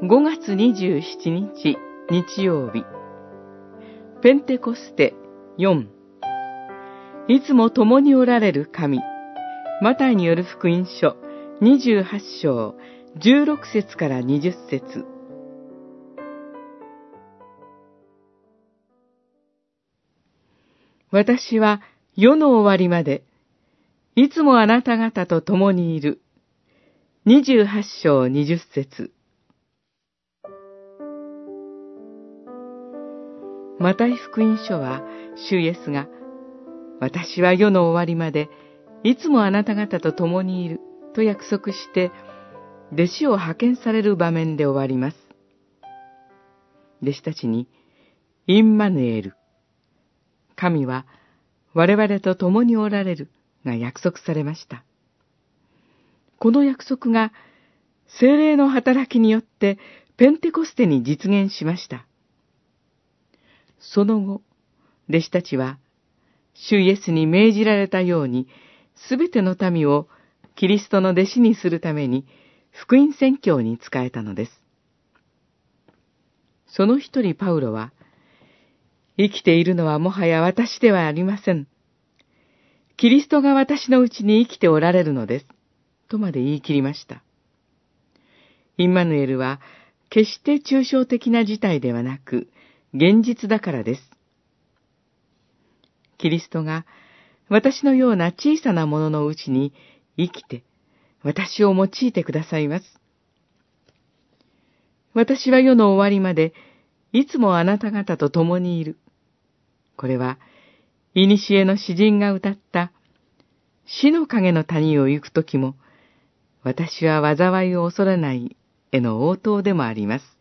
5月27日日曜日。ペンテコステ4いつも共におられる神。マタイによる福音書28章16節から20節。私は世の終わりまで、いつもあなた方と共にいる。28章20節。マタイ福音書は、主イエスが、私は世の終わりまで、いつもあなた方と共にいる、と約束して、弟子を派遣される場面で終わります。弟子たちに、インマヌエル、神は我々と共におられるが約束されました。この約束が精霊の働きによってペンテコステに実現しました。その後、弟子たちは、主イエスに命じられたように、すべての民をキリストの弟子にするために、福音宣教に仕えたのです。その一人パウロは、生きているのはもはや私ではありません。キリストが私のうちに生きておられるのです。とまで言い切りました。インマヌエルは、決して抽象的な事態ではなく、現実だからです。キリストが、私のような小さなもののうちに生きて、私を用いてくださいます。私は世の終わりまで、いつもあなた方と共にいる。これは、古の詩人が歌った、死の影の谷を行くときも、私は災いを恐れないへの応答でもあります。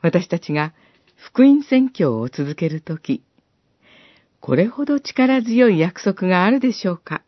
私たちが福音宣教を続けるとき、これほど力強い約束があるでしょうか？